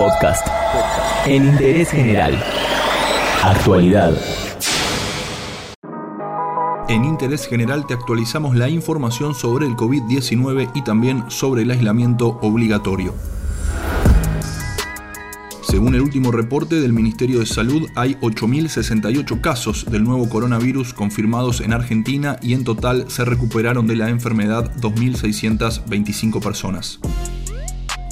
Podcast. En interés general. Actualidad. En Interés General te actualizamos la información sobre el COVID-19 y también sobre el aislamiento obligatorio. Según el último reporte del Ministerio de Salud, hay 8.068 casos del nuevo coronavirus confirmados en Argentina y en total se recuperaron de la enfermedad 2.625 personas.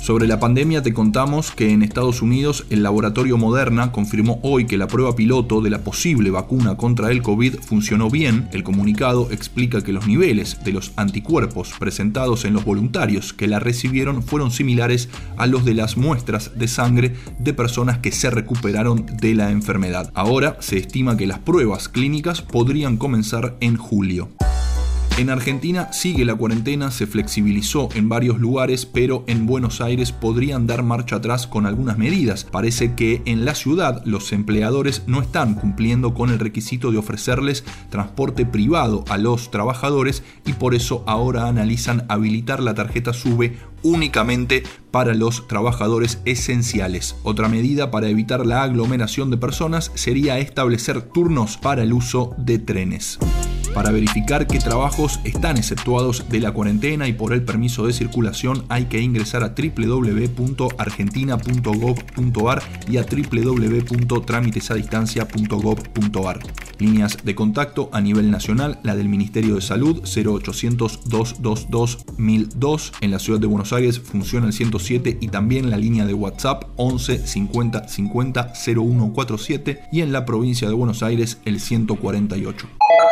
Sobre la pandemia te contamos que en Estados Unidos el laboratorio Moderna confirmó hoy que la prueba piloto de la posible vacuna contra el COVID funcionó bien. El comunicado explica que los niveles de los anticuerpos presentados en los voluntarios que la recibieron fueron similares a los de las muestras de sangre de personas que se recuperaron de la enfermedad. Ahora se estima que las pruebas clínicas podrían comenzar en julio. En Argentina sigue la cuarentena, se flexibilizó en varios lugares, pero en Buenos Aires podrían dar marcha atrás con algunas medidas. Parece que en la ciudad los empleadores no están cumpliendo con el requisito de ofrecerles transporte privado a los trabajadores y por eso ahora analizan habilitar la tarjeta SUBE únicamente para los trabajadores esenciales. Otra medida para evitar la aglomeración de personas sería establecer turnos para el uso de trenes para verificar qué trabajos están exceptuados de la cuarentena y por el permiso de circulación hay que ingresar a www.argentina.gov.ar y a www.trámitesadistancia.gov.ar. Líneas de contacto a nivel nacional, la del Ministerio de Salud 0800 222 1002. En la ciudad de Buenos Aires funciona el 107 y también la línea de WhatsApp 11 50 50 0147 y en la provincia de Buenos Aires el 148.